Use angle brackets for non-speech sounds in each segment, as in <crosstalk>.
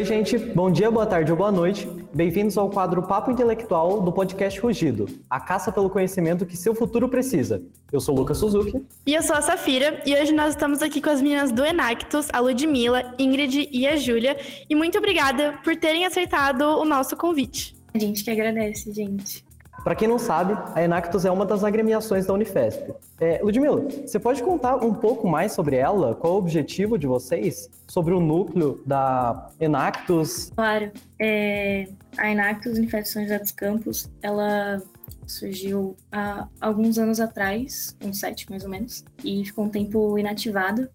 Oi, gente. Bom dia, boa tarde ou boa noite. Bem-vindos ao quadro Papo Intelectual do podcast Rugido, a caça pelo conhecimento que seu futuro precisa. Eu sou o Lucas Suzuki. E eu sou a Safira, e hoje nós estamos aqui com as meninas do Enactus, a Ludmilla, Ingrid e a Júlia. E muito obrigada por terem aceitado o nosso convite. A gente que agradece, gente. Para quem não sabe, a Enactus é uma das agremiações da Unifesp. É, Ludmila, você pode contar um pouco mais sobre ela? Qual o objetivo de vocês? Sobre o núcleo da Enactus? Claro. É, a Enactus Unifesp São José dos Campos, ela surgiu há alguns anos atrás, uns sete mais ou menos, e ficou um tempo inativada,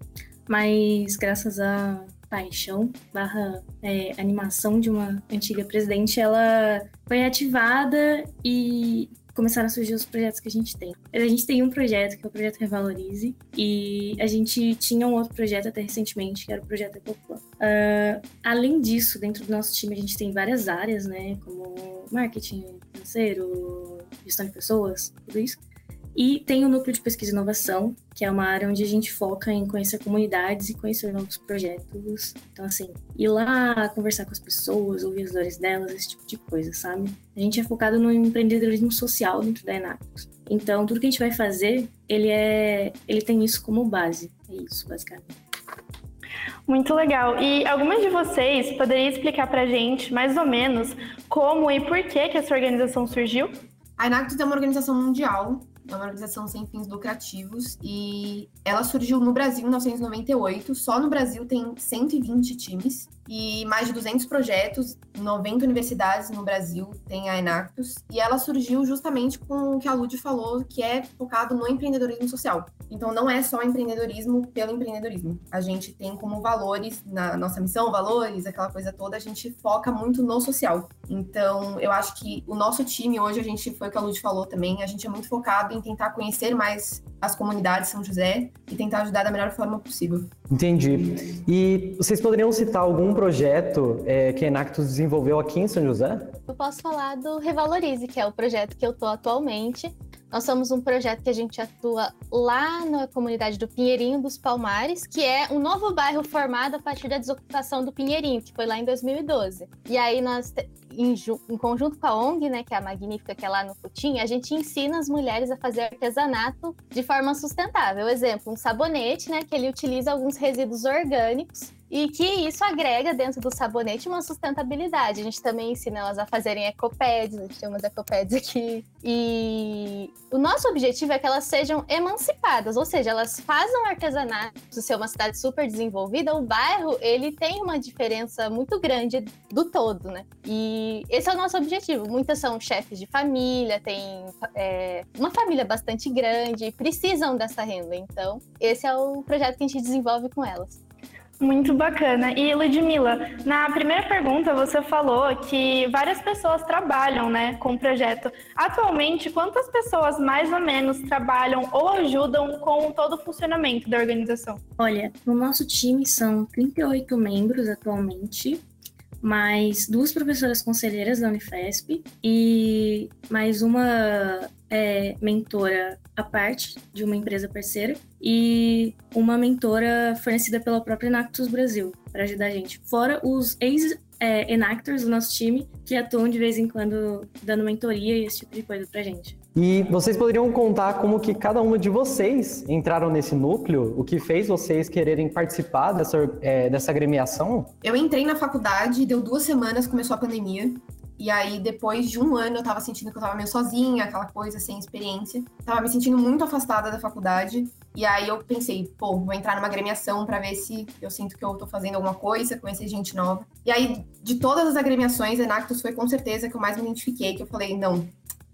mas graças a paixão barra é, animação de uma antiga presidente, ela foi ativada e começaram a surgir os projetos que a gente tem. A gente tem um projeto que é o projeto Revalorize e a gente tinha um outro projeto até recentemente que era o projeto Ecoplan. Uh, além disso, dentro do nosso time a gente tem várias áreas, né, como marketing financeiro, gestão de pessoas, tudo isso. E tem o núcleo de pesquisa e inovação, que é uma área onde a gente foca em conhecer comunidades e conhecer novos projetos. Então, assim, ir lá conversar com as pessoas, ouvir as dores delas, esse tipo de coisa, sabe? A gente é focado no empreendedorismo social dentro da Enactus. Então, tudo que a gente vai fazer, ele é, ele tem isso como base. É isso, basicamente. Muito legal. E algumas de vocês poderiam explicar pra gente, mais ou menos, como e por que que essa organização surgiu? A Enactus é uma organização mundial é uma organização sem fins lucrativos e ela surgiu no Brasil em 1998. Só no Brasil tem 120 times e mais de 200 projetos, 90 universidades no Brasil tem a Enactus, e ela surgiu justamente com o que a Lud falou, que é focado no empreendedorismo social. Então não é só empreendedorismo pelo empreendedorismo. A gente tem como valores na nossa missão, valores, aquela coisa toda, a gente foca muito no social. Então eu acho que o nosso time hoje, a gente foi o que a Lud falou também, a gente é muito focado em tentar conhecer mais as comunidades de São José e tentar ajudar da melhor forma possível. Entendi. E vocês poderiam citar algum projeto é, que a Enactus desenvolveu aqui em São José? Eu posso falar do Revalorize, que é o projeto que eu estou atualmente. Nós somos um projeto que a gente atua lá na comunidade do Pinheirinho dos Palmares, que é um novo bairro formado a partir da desocupação do Pinheirinho, que foi lá em 2012. E aí nós, em, em conjunto com a ONG, né, que é a Magnífica, que é lá no Putim, a gente ensina as mulheres a fazer artesanato de forma sustentável. Exemplo, um sabonete, né, que ele utiliza alguns resíduos orgânicos e que isso agrega dentro do sabonete uma sustentabilidade. A gente também ensina elas a fazerem ecopads, a gente tem umas ecopads aqui. E o nosso objetivo é que elas sejam emancipadas, ou seja, elas fazem artesanato, se ser uma cidade super desenvolvida, o bairro, ele tem uma diferença muito grande do todo, né? E esse é o nosso objetivo. Muitas são chefes de família, tem é, uma família bastante grande, precisam dessa renda. Então, esse é o projeto que a gente desenvolve com elas. Muito bacana. E Ludmila, na primeira pergunta você falou que várias pessoas trabalham né, com o projeto. Atualmente, quantas pessoas mais ou menos trabalham ou ajudam com todo o funcionamento da organização? Olha, no nosso time são 38 membros atualmente, mais duas professoras conselheiras da Unifesp e mais uma é, mentora à parte de uma empresa parceira e uma mentora fornecida pela própria Enactus Brasil para ajudar a gente. Fora os ex é, enactors do nosso time que atuam de vez em quando dando mentoria e esse tipo de coisa pra gente. E vocês poderiam contar como que cada uma de vocês entraram nesse núcleo, o que fez vocês quererem participar dessa, é, dessa agremiação? Eu entrei na faculdade, deu duas semanas, começou a pandemia. E aí, depois de um ano, eu tava sentindo que eu tava meio sozinha, aquela coisa sem experiência. Tava me sentindo muito afastada da faculdade. E aí eu pensei, pô, vou entrar numa agremiação para ver se eu sinto que eu tô fazendo alguma coisa, conhecer gente nova. E aí, de todas as agremiações, Enactus foi com certeza que eu mais me identifiquei, que eu falei, não,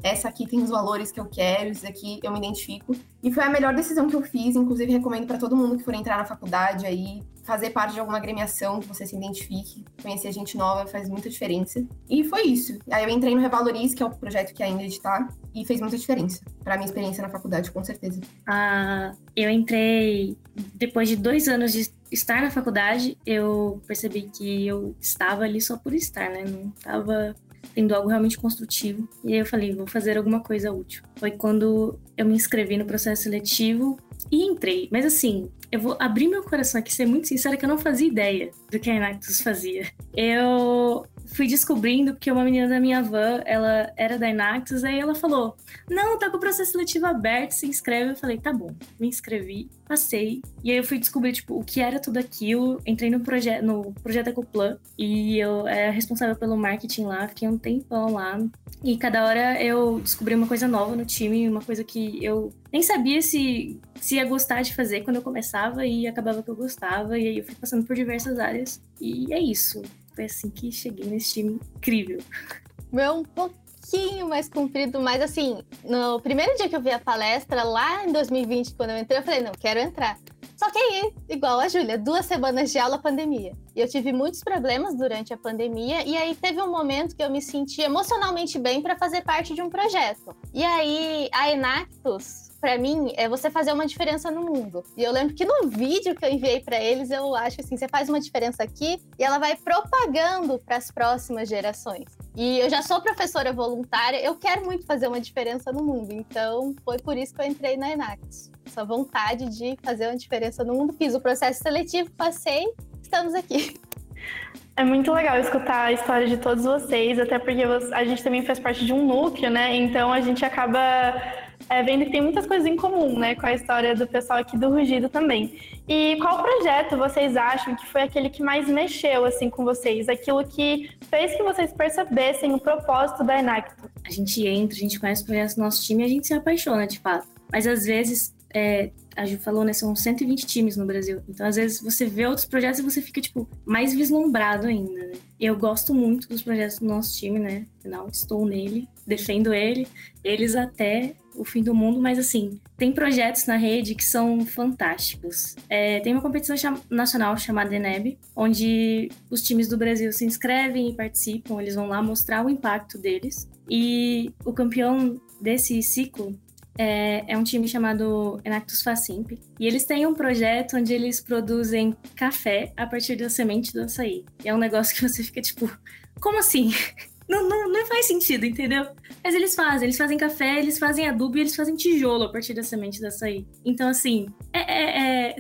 essa aqui tem os valores que eu quero, isso aqui eu me identifico. E foi a melhor decisão que eu fiz, inclusive recomendo para todo mundo que for entrar na faculdade aí, fazer parte de alguma agremiação que você se identifique, conhecer gente nova faz muita diferença. E foi isso. Aí eu entrei no Revalorize, que é o projeto que ainda está, e fez muita diferença para minha experiência na faculdade, com certeza. Ah, eu entrei depois de dois anos de estar na faculdade, eu percebi que eu estava ali só por estar, né? Não estava tendo algo realmente construtivo. E aí eu falei, vou fazer alguma coisa útil. Foi quando eu me inscrevi no processo seletivo e entrei. Mas assim, eu vou abrir meu coração aqui, ser muito sincera, que eu não fazia ideia do que a Enactus fazia. Eu fui descobrindo porque uma menina da minha van, ela era da Enactus, aí ela falou: Não, tá com o processo seletivo aberto, se inscreve. Eu falei: Tá bom, me inscrevi, passei. E aí eu fui descobrir, tipo, o que era tudo aquilo. Entrei no, proje no projeto Ecoplan e eu era responsável pelo marketing lá, fiquei um tempão lá. E cada hora eu descobri uma coisa nova no time, uma coisa que eu nem sabia se, se ia gostar de fazer quando eu começava e acabava que eu gostava. E aí eu fui passando por diversas áreas. E é isso. Foi assim que cheguei nesse time incrível. Meu, um pouquinho mais comprido, mas assim, no primeiro dia que eu vi a palestra, lá em 2020, quando eu entrei, eu falei, não, quero entrar. Só que aí, igual a Júlia, duas semanas de aula, pandemia. E eu tive muitos problemas durante a pandemia, e aí teve um momento que eu me senti emocionalmente bem para fazer parte de um projeto. E aí, a Enactus para mim, é você fazer uma diferença no mundo. E eu lembro que no vídeo que eu enviei para eles, eu acho assim, você faz uma diferença aqui e ela vai propagando para as próximas gerações. E eu já sou professora voluntária, eu quero muito fazer uma diferença no mundo. Então, foi por isso que eu entrei na Enact. Essa vontade de fazer uma diferença no mundo. Fiz o processo seletivo, passei, estamos aqui. É muito legal escutar a história de todos vocês, até porque a gente também faz parte de um núcleo, né? Então a gente acaba é, vendo que tem muitas coisas em comum, né, com a história do pessoal aqui do Rugido também. E qual projeto vocês acham que foi aquele que mais mexeu, assim, com vocês? Aquilo que fez que vocês percebessem o propósito da Enacto? A gente entra, a gente conhece o projeto do nosso time e a gente se apaixona, de fato. Mas às vezes é, a Ju falou, né? São 120 times no Brasil. Então, às vezes, você vê outros projetos e você fica, tipo, mais vislumbrado ainda, né? Eu gosto muito dos projetos do nosso time, né? Afinal, estou nele, defendo ele, eles até o fim do mundo, mas assim, tem projetos na rede que são fantásticos. É, tem uma competição cham nacional chamada ENEB, onde os times do Brasil se inscrevem e participam, eles vão lá mostrar o impacto deles. E o campeão desse ciclo é, é, um time chamado Enactus Facimp. E eles têm um projeto onde eles produzem café a partir da semente do açaí. E é um negócio que você fica tipo, como assim? Não, não, não faz sentido, entendeu? Mas eles fazem, eles fazem café, eles fazem adubo e eles fazem tijolo a partir da semente da açaí. Então, assim, é, é,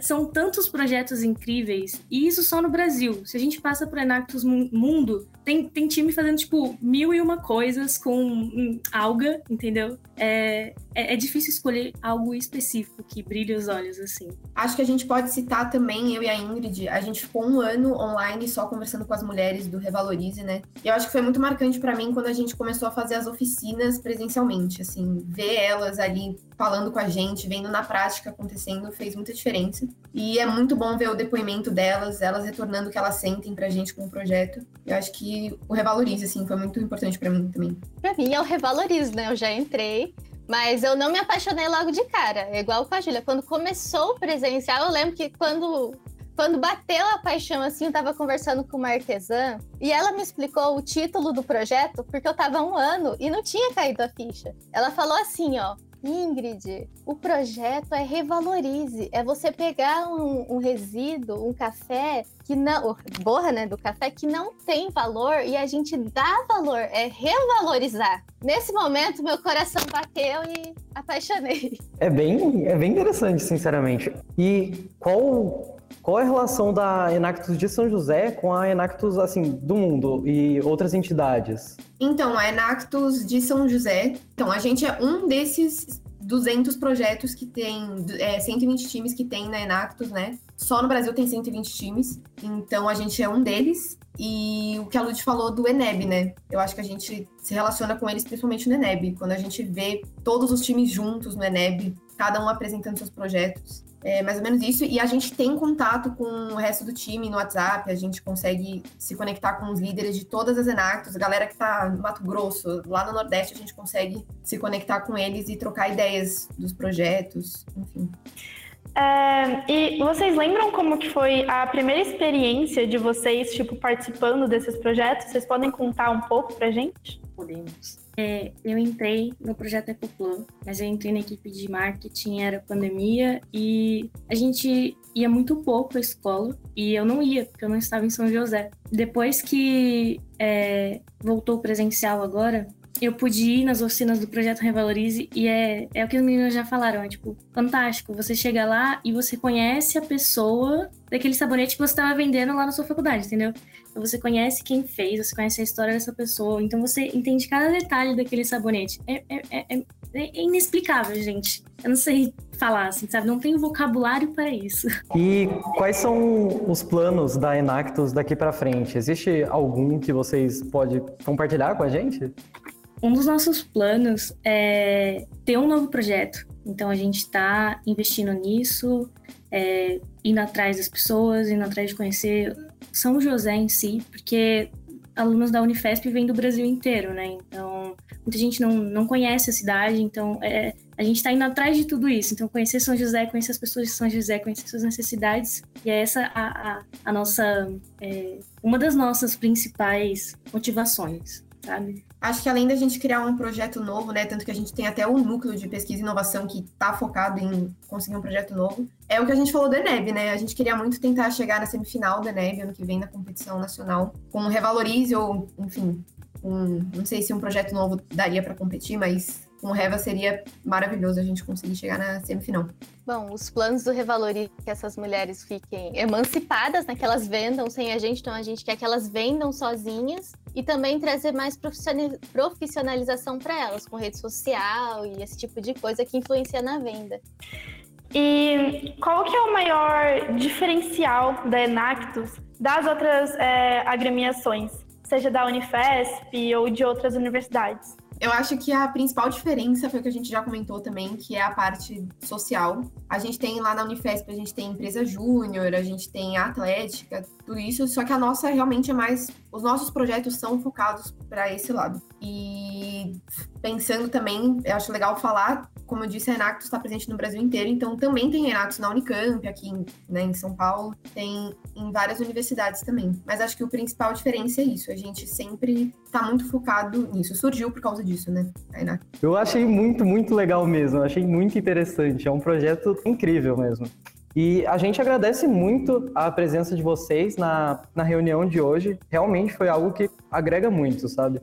são tantos projetos incríveis, e isso só no Brasil. Se a gente passa por Enactus Mundo, tem, tem time fazendo, tipo, mil e uma coisas com hum, alga, entendeu? É, é, é, difícil escolher algo específico que brilhe os olhos, assim. Acho que a gente pode citar também, eu e a Ingrid, a gente ficou um ano online só conversando com as mulheres do Revalorize, né? E eu acho que foi muito marcante para mim quando a gente começou a fazer as oficinas presencialmente, assim, ver elas ali falando com a gente, vendo na prática acontecendo, fez muita diferença. E é muito bom ver o depoimento delas, elas retornando o que elas sentem pra gente com o projeto. Eu acho que o Revalorize, assim, foi muito importante para mim também. Pra mim é o Revalorize, né? Eu já entrei, mas eu não me apaixonei logo de cara. É igual com a Júlia. Quando começou o presencial, eu lembro que quando quando bateu a paixão, assim, eu tava conversando com uma artesã e ela me explicou o título do projeto, porque eu tava um ano e não tinha caído a ficha. Ela falou assim, ó. Ingrid, o projeto é revalorize. É você pegar um, um resíduo, um café que não. Borra, né? Do café que não tem valor e a gente dá valor. É revalorizar. Nesse momento, meu coração bateu e apaixonei. É bem, é bem interessante, sinceramente. E qual qual é a relação da Enactus de São José com a Enactus, assim, do mundo e outras entidades? Então, a Enactus de São José, então, a gente é um desses 200 projetos que tem, é, 120 times que tem na Enactus, né? Só no Brasil tem 120 times, então a gente é um deles. E o que a Lud falou do Eneb, né? Eu acho que a gente se relaciona com eles principalmente no Eneb. Quando a gente vê todos os times juntos no Eneb, cada um apresentando seus projetos. É mais ou menos isso. E a gente tem contato com o resto do time no WhatsApp, a gente consegue se conectar com os líderes de todas as Enactus, a galera que tá no Mato Grosso, lá no Nordeste, a gente consegue se conectar com eles e trocar ideias dos projetos, enfim. É, e vocês lembram como que foi a primeira experiência de vocês, tipo, participando desses projetos? Vocês podem contar um pouco pra gente? Podemos. É, eu entrei no projeto Ecoplan, mas eu entrei na equipe de marketing, era pandemia, e a gente ia muito pouco à escola, e eu não ia, porque eu não estava em São José. Depois que é, voltou presencial agora, eu pude ir nas oficinas do projeto Revalorize e é, é o que os meninos já falaram, é tipo, fantástico. Você chega lá e você conhece a pessoa daquele sabonete que você estava vendendo lá na sua faculdade, entendeu? Então você conhece quem fez, você conhece a história dessa pessoa, então você entende cada detalhe daquele sabonete. É, é, é, é inexplicável, gente. Eu não sei falar, assim, sabe? Não tenho vocabulário para isso. E quais são os planos da Enactus daqui para frente? Existe algum que vocês podem compartilhar com a gente? Um dos nossos planos é ter um novo projeto. Então a gente está investindo nisso, é, indo atrás das pessoas, indo atrás de conhecer São José em si, porque alunos da Unifesp vêm do Brasil inteiro, né? Então muita gente não, não conhece a cidade, então é, a gente está indo atrás de tudo isso. Então conhecer São José, conhecer as pessoas de São José, conhecer suas necessidades, e é essa a, a, a nossa é, uma das nossas principais motivações sabe? Acho que além da gente criar um projeto novo, né, tanto que a gente tem até um núcleo de pesquisa e inovação que está focado em conseguir um projeto novo, é o que a gente falou da ENEB, né? A gente queria muito tentar chegar na semifinal da ENEB ano que vem na competição nacional, com um Revalorize ou, enfim, um, não sei se um projeto novo daria para competir, mas com o Reva seria maravilhoso a gente conseguir chegar na semifinal. Bom, os planos do Revalorize é que essas mulheres fiquem emancipadas, né, que elas vendam sem a gente, então a gente quer que elas vendam sozinhas e também trazer mais profissionalização para elas, com rede social e esse tipo de coisa que influencia na venda. E qual que é o maior diferencial da Enactus das outras é, agremiações, seja da Unifesp ou de outras universidades? Eu acho que a principal diferença foi o que a gente já comentou também, que é a parte social. A gente tem lá na Unifesp, a gente tem empresa júnior, a gente tem atlética, tudo isso, só que a nossa realmente é mais. Os nossos projetos são focados para esse lado. E pensando também, eu acho legal falar como eu disse, a Enactus está presente no Brasil inteiro, então também tem Enactus na Unicamp, aqui né, em São Paulo, tem em várias universidades também. Mas acho que o principal diferença é isso, a gente sempre está muito focado nisso. Surgiu por causa disso, né, a Enactus. Eu achei muito, muito legal mesmo, achei muito interessante, é um projeto incrível mesmo. E a gente agradece muito a presença de vocês na, na reunião de hoje. Realmente foi algo que agrega muito, sabe?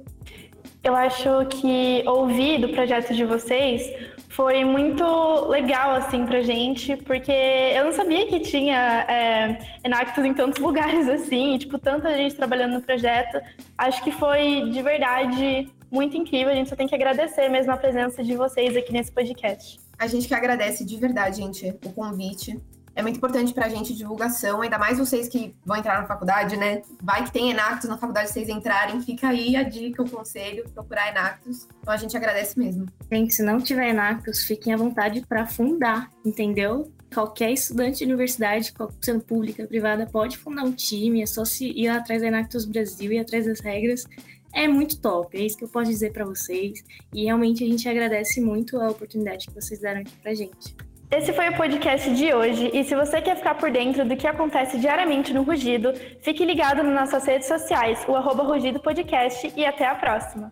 Eu acho que ouvir do projeto de vocês foi muito legal, assim, pra gente, porque eu não sabia que tinha é, Enactus em tantos <laughs> lugares, assim, e, tipo, tanta gente trabalhando no projeto. Acho que foi, de verdade, muito incrível. A gente só tem que agradecer mesmo a presença de vocês aqui nesse podcast. A gente que agradece de verdade, gente, o convite é muito importante para a gente divulgação, ainda mais vocês que vão entrar na faculdade, né? Vai que tem Enactus na faculdade, vocês entrarem, fica aí a dica, o conselho, procurar Enactus. Então a gente agradece mesmo. Gente, se não tiver Enactus, fiquem à vontade para fundar, entendeu? Qualquer estudante de universidade, sendo pública, privada, pode fundar um time, é só se ir atrás da Enactus Brasil e atrás das regras é muito top, é isso que eu posso dizer para vocês. E realmente a gente agradece muito a oportunidade que vocês deram aqui pra gente. Esse foi o podcast de hoje e se você quer ficar por dentro do que acontece diariamente no Rugido, fique ligado nas nossas redes sociais, o arroba Rugido Podcast e até a próxima.